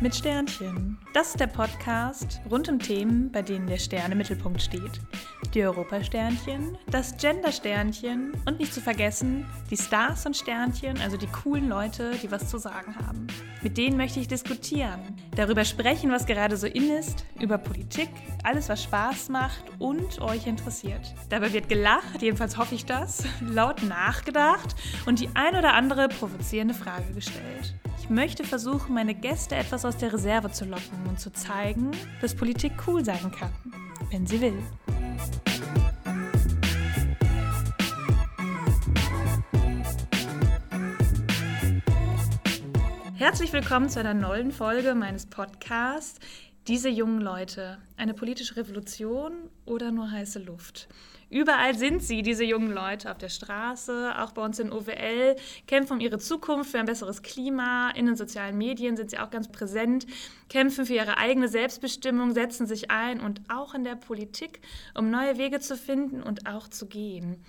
Mit Sternchen. Das ist der Podcast rund um Themen, bei denen der Stern im Mittelpunkt steht. Die Europasternchen, das Gender-Sternchen und nicht zu vergessen die Stars und Sternchen, also die coolen Leute, die was zu sagen haben. Mit denen möchte ich diskutieren, darüber sprechen, was gerade so in ist, über Politik, alles, was Spaß macht und euch interessiert. Dabei wird gelacht, jedenfalls hoffe ich das, laut nachgedacht und die ein oder andere provozierende Frage gestellt. Ich möchte versuchen, meine Gäste etwas aus der Reserve zu locken und zu zeigen, dass Politik cool sein kann, wenn sie will. Herzlich willkommen zu einer neuen Folge meines Podcasts. Diese jungen Leute, eine politische Revolution oder nur heiße Luft? Überall sind sie, diese jungen Leute, auf der Straße, auch bei uns in OWL, kämpfen um ihre Zukunft, für ein besseres Klima. In den sozialen Medien sind sie auch ganz präsent, kämpfen für ihre eigene Selbstbestimmung, setzen sich ein und auch in der Politik, um neue Wege zu finden und auch zu gehen.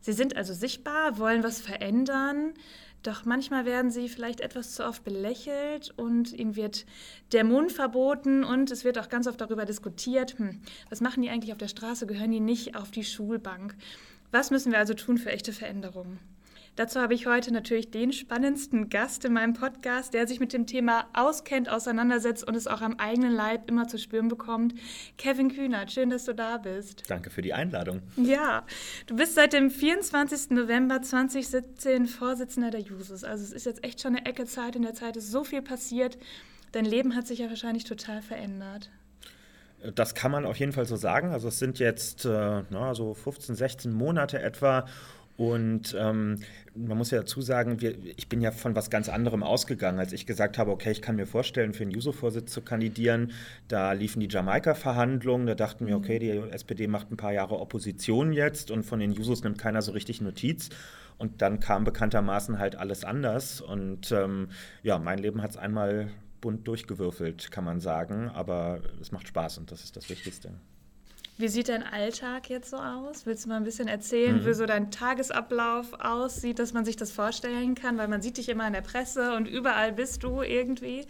Sie sind also sichtbar, wollen was verändern. Doch manchmal werden sie vielleicht etwas zu oft belächelt und ihnen wird der Mund verboten und es wird auch ganz oft darüber diskutiert, hm, was machen die eigentlich auf der Straße, gehören die nicht auf die Schulbank? Was müssen wir also tun für echte Veränderungen? Dazu habe ich heute natürlich den spannendsten Gast in meinem Podcast, der sich mit dem Thema auskennt, auseinandersetzt und es auch am eigenen Leib immer zu spüren bekommt. Kevin Kühnert, schön, dass du da bist. Danke für die Einladung. Ja, du bist seit dem 24. November 2017 Vorsitzender der Jusos. Also es ist jetzt echt schon eine Ecke Zeit. In der Zeit ist so viel passiert. Dein Leben hat sich ja wahrscheinlich total verändert. Das kann man auf jeden Fall so sagen. Also es sind jetzt äh, na, so 15, 16 Monate etwa. Und ähm, man muss ja dazu sagen, wir, ich bin ja von was ganz anderem ausgegangen, als ich gesagt habe, okay, ich kann mir vorstellen, für den Juso-Vorsitz zu kandidieren. Da liefen die Jamaika-Verhandlungen, da dachten wir, okay, die SPD macht ein paar Jahre Opposition jetzt und von den Jusos nimmt keiner so richtig Notiz. Und dann kam bekanntermaßen halt alles anders. Und ähm, ja, mein Leben hat es einmal bunt durchgewürfelt, kann man sagen. Aber es macht Spaß und das ist das Wichtigste. Wie sieht dein Alltag jetzt so aus? Willst du mal ein bisschen erzählen, mhm. wie so dein Tagesablauf aussieht, dass man sich das vorstellen kann? Weil man sieht dich immer in der Presse und überall bist du irgendwie.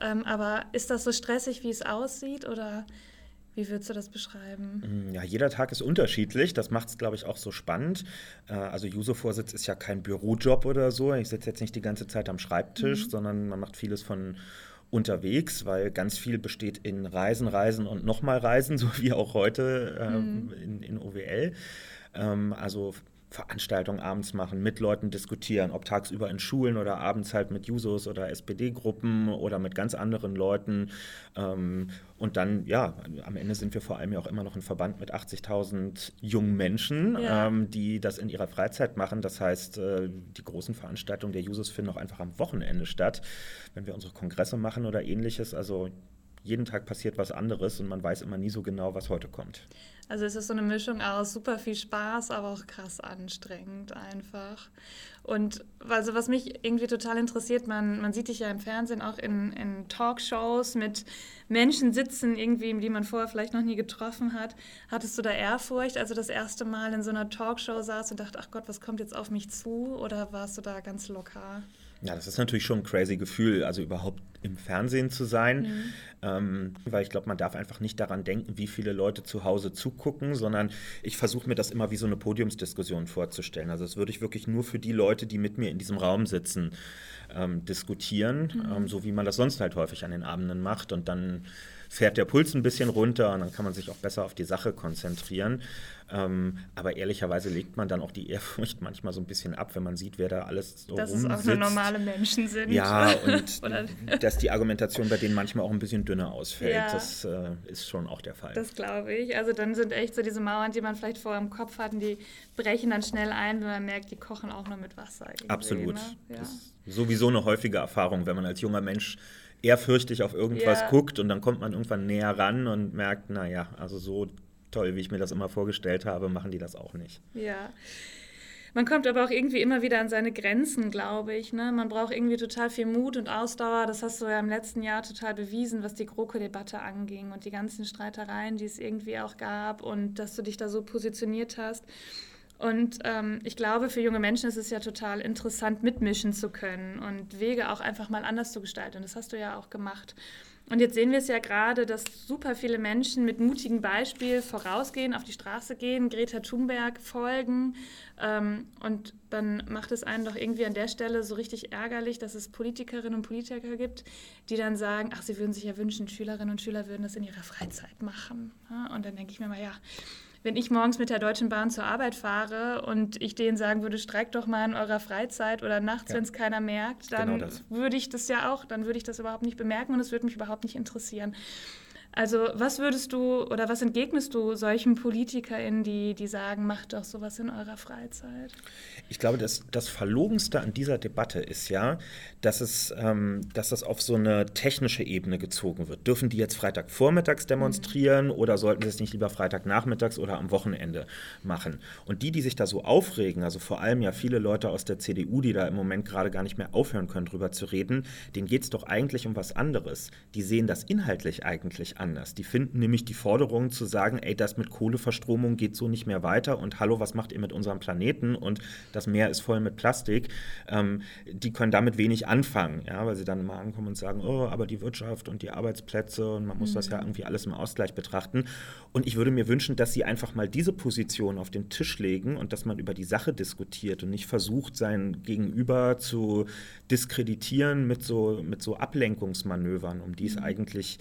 Ähm, aber ist das so stressig, wie es aussieht oder wie würdest du das beschreiben? Mhm, ja, jeder Tag ist unterschiedlich. Das macht es, glaube ich, auch so spannend. Äh, also Juso-Vorsitz ist ja kein Bürojob oder so. Ich sitze jetzt nicht die ganze Zeit am Schreibtisch, mhm. sondern man macht vieles von unterwegs, weil ganz viel besteht in Reisen, Reisen und nochmal Reisen, so wie auch heute ähm, mhm. in, in OWL. Ähm, also Veranstaltungen abends machen, mit Leuten diskutieren, ob tagsüber in Schulen oder abends halt mit Jusos oder SPD-Gruppen oder mit ganz anderen Leuten. Ähm, und dann, ja, am Ende sind wir vor allem ja auch immer noch ein Verband mit 80.000 jungen Menschen, ja. ähm, die das in ihrer Freizeit machen. Das heißt, äh, die großen Veranstaltungen der Jusos finden auch einfach am Wochenende statt, wenn wir unsere Kongresse machen oder ähnliches. Also jeden Tag passiert was anderes und man weiß immer nie so genau, was heute kommt. Also es ist so eine Mischung aus super viel Spaß, aber auch krass anstrengend einfach. Und also was mich irgendwie total interessiert, man, man sieht dich ja im Fernsehen auch in, in Talkshows mit Menschen sitzen, irgendwie, die man vorher vielleicht noch nie getroffen hat. Hattest du da Ehrfurcht, als du das erste Mal in so einer Talkshow saß und dachte, ach Gott, was kommt jetzt auf mich zu? Oder warst du da ganz locker? Ja, das ist natürlich schon ein crazy Gefühl, also überhaupt im Fernsehen zu sein, mhm. ähm, weil ich glaube, man darf einfach nicht daran denken, wie viele Leute zu Hause zugucken, sondern ich versuche mir das immer wie so eine Podiumsdiskussion vorzustellen. Also das würde ich wirklich nur für die Leute, die mit mir in diesem Raum sitzen, ähm, diskutieren, mhm. ähm, so wie man das sonst halt häufig an den Abenden macht und dann fährt der Puls ein bisschen runter und dann kann man sich auch besser auf die Sache konzentrieren. Ähm, aber ehrlicherweise legt man dann auch die Ehrfurcht manchmal so ein bisschen ab, wenn man sieht, wer da alles so dass rumsitzt. Dass es auch nur normale Menschen sind. Ja, und dass die Argumentation bei denen manchmal auch ein bisschen dünner ausfällt. Ja. Das äh, ist schon auch der Fall. Das glaube ich. Also dann sind echt so diese Mauern, die man vielleicht vorher im Kopf hat, die brechen dann schnell ein, wenn man merkt, die kochen auch nur mit Wasser. Absolut. Ne? Ja. Das ist sowieso eine häufige Erfahrung, wenn man als junger Mensch ehrfürchtig auf irgendwas ja. guckt und dann kommt man irgendwann näher ran und merkt, naja, also so toll, wie ich mir das immer vorgestellt habe, machen die das auch nicht. Ja. Man kommt aber auch irgendwie immer wieder an seine Grenzen, glaube ich. Ne? Man braucht irgendwie total viel Mut und Ausdauer. Das hast du ja im letzten Jahr total bewiesen, was die GroKo-Debatte anging und die ganzen Streitereien, die es irgendwie auch gab und dass du dich da so positioniert hast. Und ähm, ich glaube, für junge Menschen ist es ja total interessant, mitmischen zu können und Wege auch einfach mal anders zu gestalten. Und das hast du ja auch gemacht. Und jetzt sehen wir es ja gerade, dass super viele Menschen mit mutigem Beispiel vorausgehen, auf die Straße gehen, Greta Thunberg folgen. Ähm, und dann macht es einen doch irgendwie an der Stelle so richtig ärgerlich, dass es Politikerinnen und Politiker gibt, die dann sagen, ach, sie würden sich ja wünschen, Schülerinnen und Schüler würden das in ihrer Freizeit machen. Und dann denke ich mir mal, ja, wenn ich morgens mit der Deutschen Bahn zur Arbeit fahre und ich denen sagen würde, streikt doch mal in eurer Freizeit oder nachts, ja. wenn es keiner merkt, dann genau würde ich das ja auch, dann würde ich das überhaupt nicht bemerken und es würde mich überhaupt nicht interessieren. Also was würdest du oder was entgegnest du solchen PolitikerInnen, die, die sagen, macht doch sowas in eurer Freizeit? Ich glaube, das, das Verlogenste an dieser Debatte ist ja, dass, es, ähm, dass das auf so eine technische Ebene gezogen wird. Dürfen die jetzt Freitagvormittags demonstrieren mhm. oder sollten sie es nicht lieber Freitagnachmittags oder am Wochenende machen? Und die, die sich da so aufregen, also vor allem ja viele Leute aus der CDU, die da im Moment gerade gar nicht mehr aufhören können, drüber zu reden, denen geht es doch eigentlich um was anderes. Die sehen das inhaltlich eigentlich anders. Die finden nämlich die Forderung zu sagen, ey, das mit Kohleverstromung geht so nicht mehr weiter und hallo, was macht ihr mit unserem Planeten und das Meer ist voll mit Plastik. Ähm, die können damit wenig anfangen, ja, weil sie dann immer ankommen und sagen, oh, aber die Wirtschaft und die Arbeitsplätze und man muss mhm. das ja mhm. irgendwie alles im Ausgleich betrachten. Und ich würde mir wünschen, dass sie einfach mal diese Position auf den Tisch legen und dass man über die Sache diskutiert und nicht versucht, sein Gegenüber zu diskreditieren mit so, mit so Ablenkungsmanövern, um die es mhm. eigentlich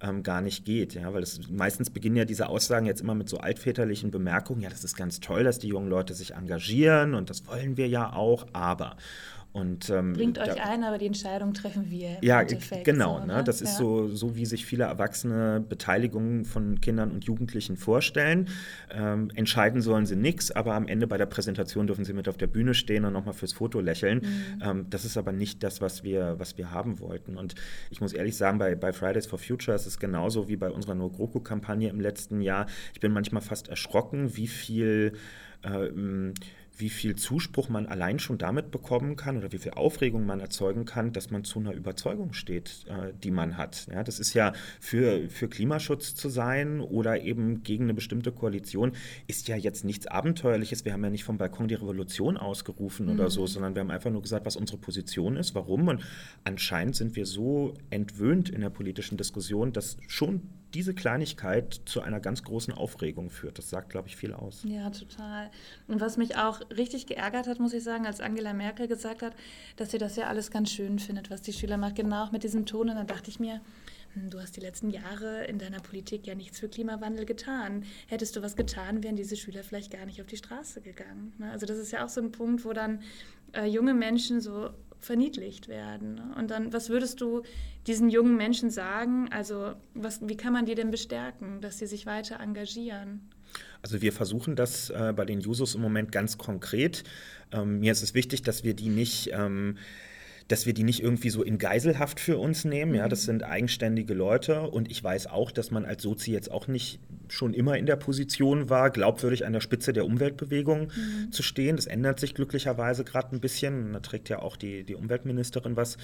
ähm, gar nicht geht. Ja? Weil es, meistens beginnen ja diese Aussagen jetzt immer mit so altväterlichen Bemerkungen, ja, das ist ganz toll, dass die jungen Leute sich engagieren und das wollen wir ja auch, aber. Und, ähm, Bringt euch da, ein, aber die Entscheidung treffen wir. Ja, genau. So, ne? Das ja. ist so, so, wie sich viele Erwachsene Beteiligung von Kindern und Jugendlichen vorstellen. Ähm, entscheiden sollen sie nichts, aber am Ende bei der Präsentation dürfen sie mit auf der Bühne stehen und nochmal fürs Foto lächeln. Mhm. Ähm, das ist aber nicht das, was wir, was wir haben wollten. Und ich muss ehrlich sagen, bei, bei Fridays for Future ist es genauso wie bei unserer No GroKo-Kampagne im letzten Jahr. Ich bin manchmal fast erschrocken, wie viel äh, wie viel Zuspruch man allein schon damit bekommen kann oder wie viel Aufregung man erzeugen kann, dass man zu einer Überzeugung steht, äh, die man hat. Ja, das ist ja für, für Klimaschutz zu sein oder eben gegen eine bestimmte Koalition, ist ja jetzt nichts Abenteuerliches. Wir haben ja nicht vom Balkon die Revolution ausgerufen mhm. oder so, sondern wir haben einfach nur gesagt, was unsere Position ist, warum. Und anscheinend sind wir so entwöhnt in der politischen Diskussion, dass schon diese Kleinigkeit zu einer ganz großen Aufregung führt. Das sagt, glaube ich, viel aus. Ja, total. Und was mich auch richtig geärgert hat, muss ich sagen, als Angela Merkel gesagt hat, dass sie das ja alles ganz schön findet, was die Schüler macht, genau auch mit diesem Ton. Und dann dachte ich mir, hm, du hast die letzten Jahre in deiner Politik ja nichts für Klimawandel getan. Hättest du was getan, wären diese Schüler vielleicht gar nicht auf die Straße gegangen. Ne? Also das ist ja auch so ein Punkt, wo dann äh, junge Menschen so verniedlicht werden. Und dann, was würdest du diesen jungen Menschen sagen? Also, was, wie kann man die denn bestärken, dass sie sich weiter engagieren? Also wir versuchen das äh, bei den Jusos im Moment ganz konkret. Ähm, mir ist es wichtig, dass wir die nicht ähm, dass wir die nicht irgendwie so in Geiselhaft für uns nehmen. Ja, das mhm. sind eigenständige Leute und ich weiß auch, dass man als Sozi jetzt auch nicht schon immer in der Position war, glaubwürdig an der Spitze der Umweltbewegung mhm. zu stehen. Das ändert sich glücklicherweise gerade ein bisschen. Da trägt ja auch die, die Umweltministerin was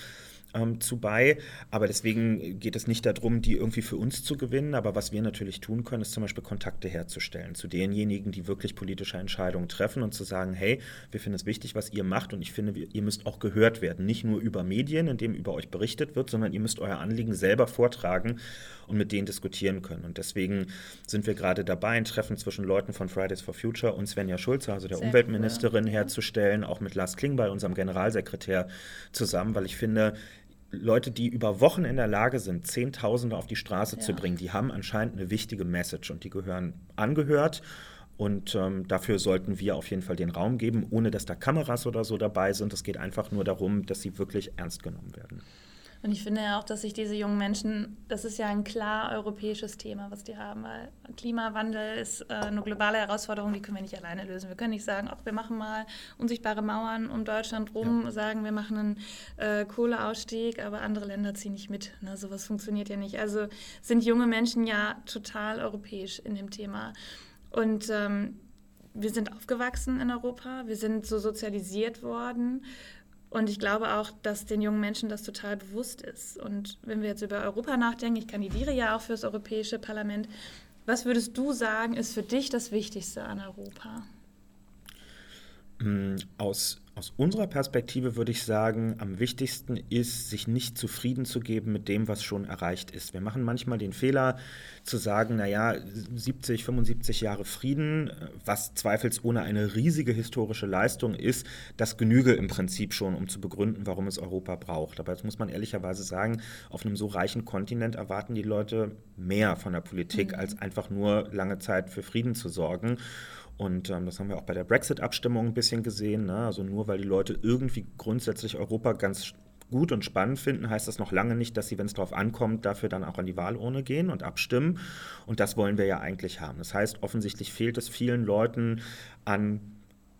ähm, zu bei. Aber deswegen geht es nicht darum, die irgendwie für uns zu gewinnen. Aber was wir natürlich tun können, ist zum Beispiel Kontakte herzustellen zu denjenigen, die wirklich politische Entscheidungen treffen und zu sagen, hey, wir finden es wichtig, was ihr macht und ich finde, ihr müsst auch gehört werden. Nicht nur über Medien, in dem über euch berichtet wird, sondern ihr müsst euer Anliegen selber vortragen und mit denen diskutieren können. Und deswegen sind wir gerade dabei, ein Treffen zwischen Leuten von Fridays for Future und Svenja Schulze, also der Sehr Umweltministerin, cool. herzustellen, auch mit Lars Klingbeil, unserem Generalsekretär, zusammen, weil ich finde, Leute, die über Wochen in der Lage sind, Zehntausende auf die Straße ja. zu bringen, die haben anscheinend eine wichtige Message und die gehören angehört. Und ähm, dafür sollten wir auf jeden Fall den Raum geben, ohne dass da Kameras oder so dabei sind. Es geht einfach nur darum, dass sie wirklich ernst genommen werden. Und ich finde ja auch, dass sich diese jungen Menschen, das ist ja ein klar europäisches Thema, was die haben, weil Klimawandel ist äh, eine globale Herausforderung, die können wir nicht alleine lösen. Wir können nicht sagen, ach, wir machen mal unsichtbare Mauern um Deutschland rum, ja. sagen, wir machen einen äh, Kohleausstieg, aber andere Länder ziehen nicht mit. Ne? Sowas funktioniert ja nicht. Also sind junge Menschen ja total europäisch in dem Thema. Und ähm, wir sind aufgewachsen in Europa, wir sind so sozialisiert worden. Und ich glaube auch, dass den jungen Menschen das total bewusst ist. Und wenn wir jetzt über Europa nachdenken, ich kandidiere ja auch für das Europäische Parlament, was würdest du sagen, ist für dich das Wichtigste an Europa? Mm, aus, aus unserer Perspektive würde ich sagen, am wichtigsten ist, sich nicht zufrieden zu geben mit dem, was schon erreicht ist. Wir machen manchmal den Fehler zu sagen, naja, 70, 75 Jahre Frieden, was zweifelsohne eine riesige historische Leistung ist, das genüge im Prinzip schon, um zu begründen, warum es Europa braucht. Aber jetzt muss man ehrlicherweise sagen, auf einem so reichen Kontinent erwarten die Leute mehr von der Politik, mhm. als einfach nur lange Zeit für Frieden zu sorgen. Und ähm, das haben wir auch bei der Brexit-Abstimmung ein bisschen gesehen. Ne? Also nur weil die Leute irgendwie grundsätzlich Europa ganz gut und spannend finden, heißt das noch lange nicht, dass sie, wenn es darauf ankommt, dafür dann auch an die Wahlurne gehen und abstimmen. Und das wollen wir ja eigentlich haben. Das heißt, offensichtlich fehlt es vielen Leuten an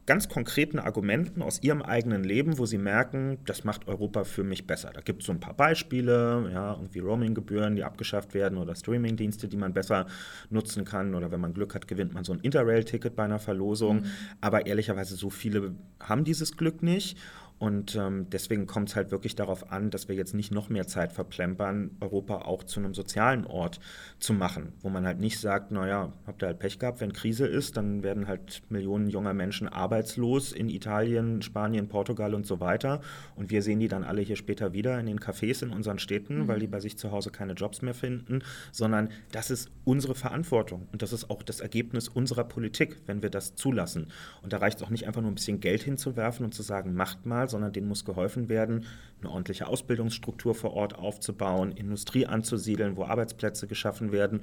ganz konkreten Argumenten aus ihrem eigenen Leben, wo sie merken, das macht Europa für mich besser. Da gibt es so ein paar Beispiele, ja, irgendwie Roaming-Gebühren, die abgeschafft werden oder Streaming-Dienste, die man besser nutzen kann oder wenn man Glück hat, gewinnt man so ein Interrail-Ticket bei einer Verlosung. Mhm. Aber ehrlicherweise so viele haben dieses Glück nicht und ähm, deswegen kommt es halt wirklich darauf an, dass wir jetzt nicht noch mehr Zeit verplempern, Europa auch zu einem sozialen Ort zu machen, wo man halt nicht sagt, naja, habt ihr halt Pech gehabt, wenn Krise ist, dann werden halt Millionen junger Menschen arbeitslos in Italien, Spanien, Portugal und so weiter. Und wir sehen die dann alle hier später wieder in den Cafés in unseren Städten, mhm. weil die bei sich zu Hause keine Jobs mehr finden, sondern das ist unsere Verantwortung und das ist auch das Ergebnis unserer Politik, wenn wir das zulassen. Und da reicht es auch nicht einfach nur ein bisschen Geld hinzuwerfen und zu sagen, macht mal, sondern denen muss geholfen werden, eine ordentliche Ausbildungsstruktur vor Ort aufzubauen, Industrie anzusiedeln, wo Arbeitsplätze geschaffen werden.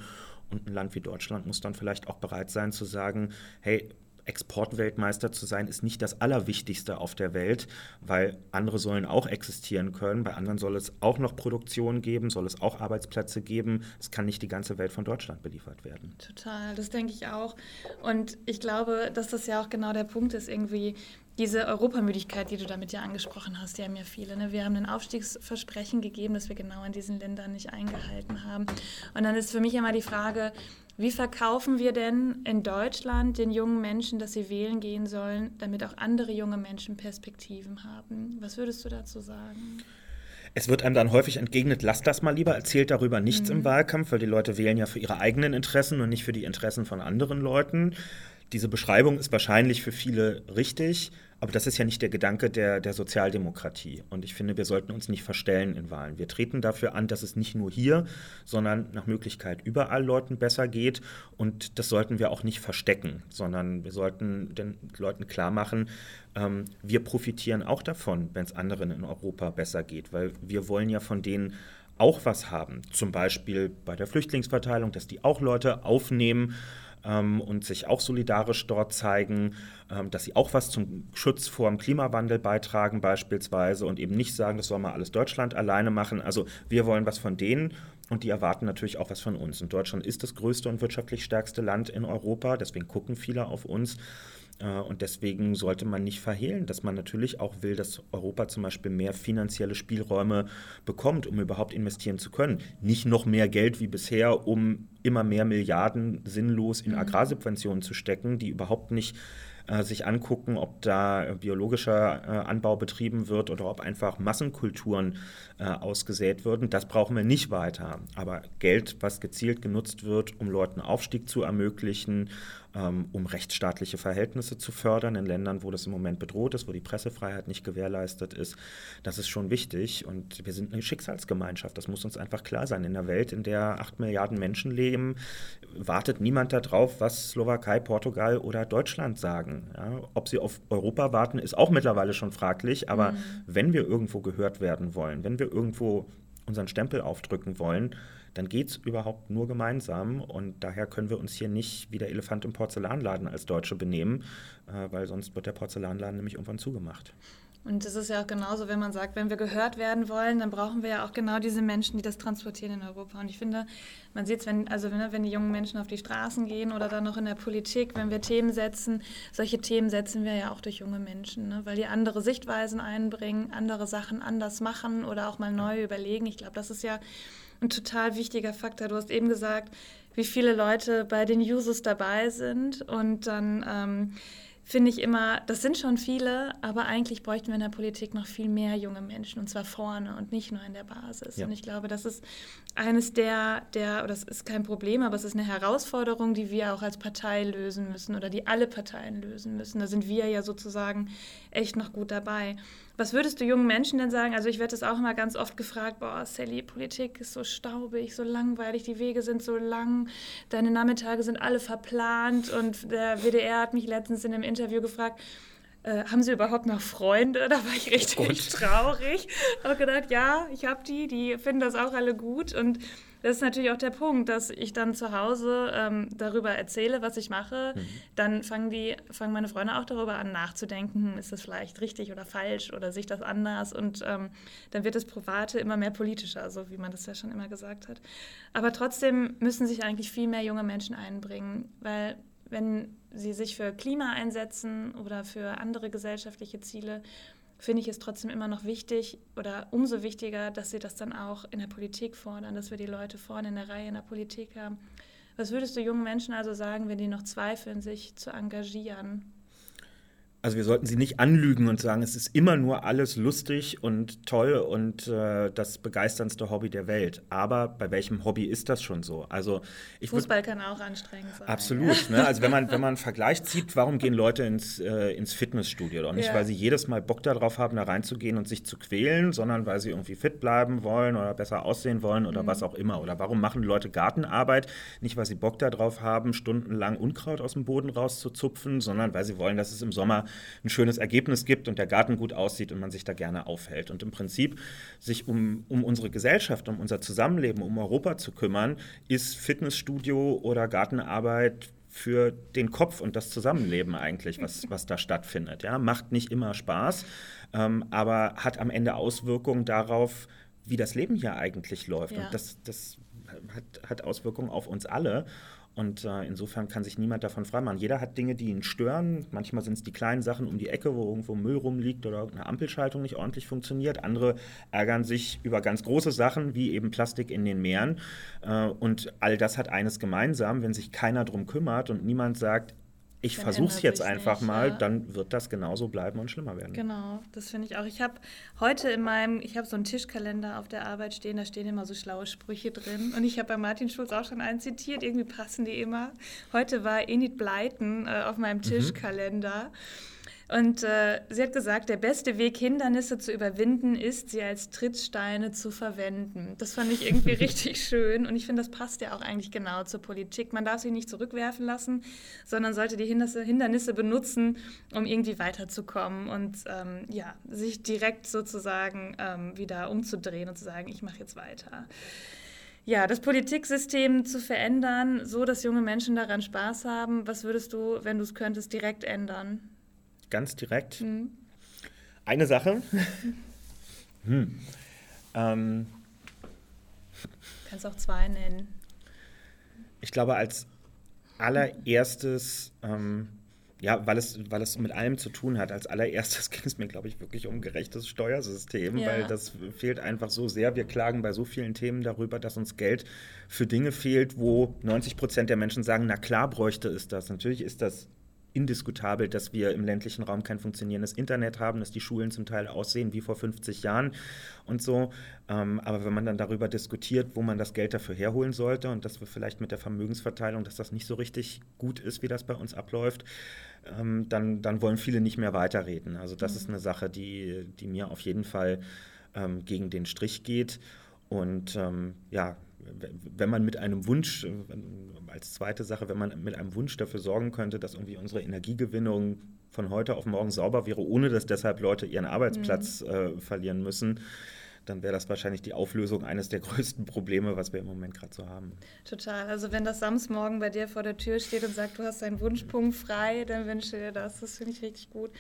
Und ein Land wie Deutschland muss dann vielleicht auch bereit sein zu sagen, hey, Exportweltmeister zu sein, ist nicht das Allerwichtigste auf der Welt, weil andere sollen auch existieren können. Bei anderen soll es auch noch Produktion geben, soll es auch Arbeitsplätze geben. Es kann nicht die ganze Welt von Deutschland beliefert werden. Total, das denke ich auch. Und ich glaube, dass das ja auch genau der Punkt ist, irgendwie diese Europamüdigkeit, die du damit ja angesprochen hast, die haben ja viele. Ne? Wir haben ein Aufstiegsversprechen gegeben, das wir genau in diesen Ländern nicht eingehalten haben. Und dann ist für mich immer die Frage, wie verkaufen wir denn in Deutschland den jungen Menschen, dass sie wählen gehen sollen, damit auch andere junge Menschen Perspektiven haben? Was würdest du dazu sagen? Es wird einem dann häufig entgegnet, lasst das mal lieber, erzählt darüber nichts mhm. im Wahlkampf, weil die Leute wählen ja für ihre eigenen Interessen und nicht für die Interessen von anderen Leuten. Diese Beschreibung ist wahrscheinlich für viele richtig, aber das ist ja nicht der Gedanke der, der Sozialdemokratie. Und ich finde, wir sollten uns nicht verstellen in Wahlen. Wir treten dafür an, dass es nicht nur hier, sondern nach Möglichkeit überall Leuten besser geht. Und das sollten wir auch nicht verstecken, sondern wir sollten den Leuten klar machen, ähm, wir profitieren auch davon, wenn es anderen in Europa besser geht, weil wir wollen ja von denen auch was haben. Zum Beispiel bei der Flüchtlingsverteilung, dass die auch Leute aufnehmen ähm, und sich auch solidarisch dort zeigen, ähm, dass sie auch was zum Schutz vor dem Klimawandel beitragen beispielsweise und eben nicht sagen, das soll mal alles Deutschland alleine machen. Also wir wollen was von denen und die erwarten natürlich auch was von uns. Und Deutschland ist das größte und wirtschaftlich stärkste Land in Europa, deswegen gucken viele auf uns. Äh, und deswegen sollte man nicht verhehlen, dass man natürlich auch will, dass Europa zum Beispiel mehr finanzielle Spielräume bekommt, um überhaupt investieren zu können. Nicht noch mehr Geld wie bisher, um immer mehr Milliarden sinnlos in mhm. Agrarsubventionen zu stecken, die überhaupt nicht äh, sich angucken, ob da biologischer äh, Anbau betrieben wird oder ob einfach Massenkulturen äh, ausgesät würden. Das brauchen wir nicht weiter. Aber Geld, was gezielt genutzt wird, um Leuten Aufstieg zu ermöglichen, um rechtsstaatliche Verhältnisse zu fördern in Ländern, wo das im Moment bedroht ist, wo die Pressefreiheit nicht gewährleistet ist. Das ist schon wichtig und wir sind eine Schicksalsgemeinschaft. Das muss uns einfach klar sein. In einer Welt, in der acht Milliarden Menschen leben, wartet niemand darauf, was Slowakei, Portugal oder Deutschland sagen. Ja, ob sie auf Europa warten, ist auch mittlerweile schon fraglich. Aber mhm. wenn wir irgendwo gehört werden wollen, wenn wir irgendwo unseren Stempel aufdrücken wollen, dann geht es überhaupt nur gemeinsam. Und daher können wir uns hier nicht wie der Elefant im Porzellanladen als Deutsche benehmen, äh, weil sonst wird der Porzellanladen nämlich irgendwann zugemacht. Und es ist ja auch genauso, wenn man sagt, wenn wir gehört werden wollen, dann brauchen wir ja auch genau diese Menschen, die das transportieren in Europa. Und ich finde, man sieht es, wenn, also wenn, wenn die jungen Menschen auf die Straßen gehen oder dann noch in der Politik, wenn wir Themen setzen, solche Themen setzen wir ja auch durch junge Menschen, ne? weil die andere Sichtweisen einbringen, andere Sachen anders machen oder auch mal neu überlegen. Ich glaube, das ist ja ein total wichtiger Faktor. Du hast eben gesagt, wie viele Leute bei den Jusos dabei sind und dann ähm, finde ich immer, das sind schon viele, aber eigentlich bräuchten wir in der Politik noch viel mehr junge Menschen und zwar vorne und nicht nur in der Basis. Ja. Und ich glaube, das ist eines der, der, oder das ist kein Problem, aber es ist eine Herausforderung, die wir auch als Partei lösen müssen oder die alle Parteien lösen müssen. Da sind wir ja sozusagen echt noch gut dabei. Was würdest du jungen Menschen denn sagen? Also ich werde das auch immer ganz oft gefragt, boah, Sally, Politik ist so staubig, so langweilig, die Wege sind so lang, deine Nachmittage sind alle verplant und der WDR hat mich letztens in einem Interview gefragt, äh, haben Sie überhaupt noch Freunde? Da war ich richtig oh traurig. Habe gedacht, ja, ich habe die, die finden das auch alle gut und das ist natürlich auch der Punkt, dass ich dann zu Hause ähm, darüber erzähle, was ich mache. Mhm. Dann fangen, die, fangen meine Freunde auch darüber an, nachzudenken, hm, ist das vielleicht richtig oder falsch oder sich das anders. Und ähm, dann wird das Private immer mehr politischer, so wie man das ja schon immer gesagt hat. Aber trotzdem müssen sich eigentlich viel mehr junge Menschen einbringen, weil wenn sie sich für Klima einsetzen oder für andere gesellschaftliche Ziele, finde ich es trotzdem immer noch wichtig oder umso wichtiger, dass sie das dann auch in der Politik fordern, dass wir die Leute vorne in der Reihe in der Politik haben. Was würdest du jungen Menschen also sagen, wenn die noch zweifeln, sich zu engagieren? Also wir sollten sie nicht anlügen und sagen, es ist immer nur alles lustig und toll und äh, das begeisterndste Hobby der Welt. Aber bei welchem Hobby ist das schon so? Also ich Fußball kann auch anstrengend sein. Absolut. Ne? Also wenn man, wenn man einen Vergleich zieht, warum gehen Leute ins, äh, ins Fitnessstudio? Doch nicht, ja. weil sie jedes Mal Bock darauf haben, da reinzugehen und sich zu quälen, sondern weil sie irgendwie fit bleiben wollen oder besser aussehen wollen oder mhm. was auch immer. Oder warum machen Leute Gartenarbeit? Nicht, weil sie Bock darauf haben, stundenlang Unkraut aus dem Boden rauszuzupfen, sondern weil sie wollen, dass es im Sommer ein schönes Ergebnis gibt und der Garten gut aussieht und man sich da gerne aufhält. Und im Prinzip sich um, um unsere Gesellschaft, um unser Zusammenleben, um Europa zu kümmern, ist Fitnessstudio oder Gartenarbeit für den Kopf und das Zusammenleben eigentlich, was, was da stattfindet. Ja? Macht nicht immer Spaß, ähm, aber hat am Ende Auswirkungen darauf, wie das Leben hier eigentlich läuft. Ja. Und das, das hat, hat Auswirkungen auf uns alle. Und äh, insofern kann sich niemand davon freimachen. Jeder hat Dinge, die ihn stören. Manchmal sind es die kleinen Sachen um die Ecke, wo irgendwo Müll rumliegt oder eine Ampelschaltung nicht ordentlich funktioniert. Andere ärgern sich über ganz große Sachen, wie eben Plastik in den Meeren. Äh, und all das hat eines gemeinsam, wenn sich keiner drum kümmert und niemand sagt, ich versuche es jetzt einfach nicht, mal, ja. dann wird das genauso bleiben und schlimmer werden. Genau, das finde ich auch. Ich habe heute in meinem, ich habe so einen Tischkalender auf der Arbeit stehen, da stehen immer so schlaue Sprüche drin. Und ich habe bei Martin Schulz auch schon einen zitiert, irgendwie passen die immer. Heute war Enid Bleiten äh, auf meinem mhm. Tischkalender. Mhm. Und äh, sie hat gesagt, der beste Weg, Hindernisse zu überwinden, ist, sie als Trittsteine zu verwenden. Das fand ich irgendwie richtig schön. Und ich finde, das passt ja auch eigentlich genau zur Politik. Man darf sie nicht zurückwerfen lassen, sondern sollte die Hindernisse, Hindernisse benutzen, um irgendwie weiterzukommen und ähm, ja, sich direkt sozusagen ähm, wieder umzudrehen und zu sagen, ich mache jetzt weiter ja, das Politiksystem zu verändern, so dass junge Menschen daran Spaß haben. Was würdest du, wenn du es könntest, direkt ändern? Ganz direkt. Mhm. Eine Sache. hm. ähm, Kannst auch zwei nennen. Ich glaube, als allererstes, ähm, ja, weil es, weil es mit allem zu tun hat, als allererstes ging es mir, glaube ich, wirklich um gerechtes Steuersystem, ja. weil das fehlt einfach so sehr. Wir klagen bei so vielen Themen darüber, dass uns Geld für Dinge fehlt, wo 90 Prozent der Menschen sagen, na klar bräuchte es das. Natürlich ist das indiskutabel, dass wir im ländlichen Raum kein funktionierendes Internet haben, dass die Schulen zum Teil aussehen wie vor 50 Jahren und so. Ähm, aber wenn man dann darüber diskutiert, wo man das Geld dafür herholen sollte und dass wir vielleicht mit der Vermögensverteilung, dass das nicht so richtig gut ist, wie das bei uns abläuft, ähm, dann, dann wollen viele nicht mehr weiterreden. Also das mhm. ist eine Sache, die, die mir auf jeden Fall ähm, gegen den Strich geht. Und ja, wenn man mit einem Wunsch, äh, als zweite Sache, wenn man mit einem Wunsch dafür sorgen könnte, dass irgendwie unsere Energiegewinnung von heute auf morgen sauber wäre, ohne dass deshalb Leute ihren Arbeitsplatz mhm. äh, verlieren müssen, dann wäre das wahrscheinlich die Auflösung eines der größten Probleme, was wir im Moment gerade so haben. Total. Also wenn das Samstmorgen bei dir vor der Tür steht und sagt, du hast deinen Wunschpunkt frei, dann wünsche dir das. Das finde ich richtig gut.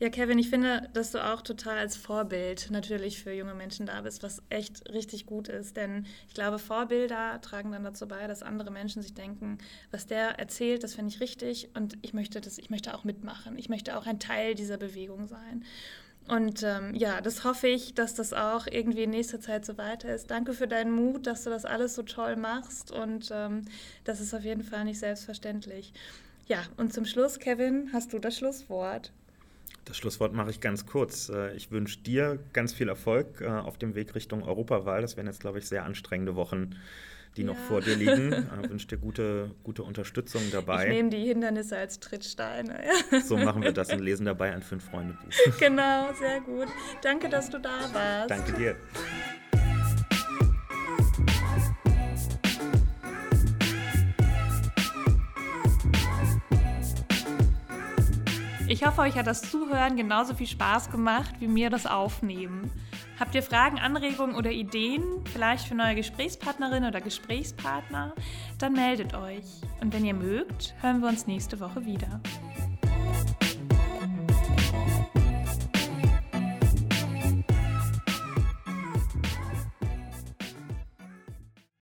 Ja, Kevin, ich finde, dass du auch total als Vorbild natürlich für junge Menschen da bist, was echt richtig gut ist. Denn ich glaube, Vorbilder tragen dann dazu bei, dass andere Menschen sich denken, was der erzählt, das finde ich richtig und ich möchte, das, ich möchte auch mitmachen. Ich möchte auch ein Teil dieser Bewegung sein. Und ähm, ja, das hoffe ich, dass das auch irgendwie in nächster Zeit so weiter ist. Danke für deinen Mut, dass du das alles so toll machst und ähm, das ist auf jeden Fall nicht selbstverständlich. Ja, und zum Schluss, Kevin, hast du das Schlusswort. Das Schlusswort mache ich ganz kurz. Äh, ich wünsche dir ganz viel Erfolg äh, auf dem Weg Richtung Europawahl. Das werden jetzt, glaube ich, sehr anstrengende Wochen die ja. noch vor dir liegen. Ich wünsche dir gute, gute Unterstützung dabei. Ich nehme die Hindernisse als Trittsteine. Ja. So machen wir das und lesen dabei ein Fünf-Freunde-Buch. Genau, sehr gut. Danke, dass du da warst. Danke dir. Ich hoffe, euch hat das Zuhören genauso viel Spaß gemacht wie mir das Aufnehmen. Habt ihr Fragen, Anregungen oder Ideen, vielleicht für neue Gesprächspartnerin oder Gesprächspartner? Dann meldet euch. Und wenn ihr mögt, hören wir uns nächste Woche wieder.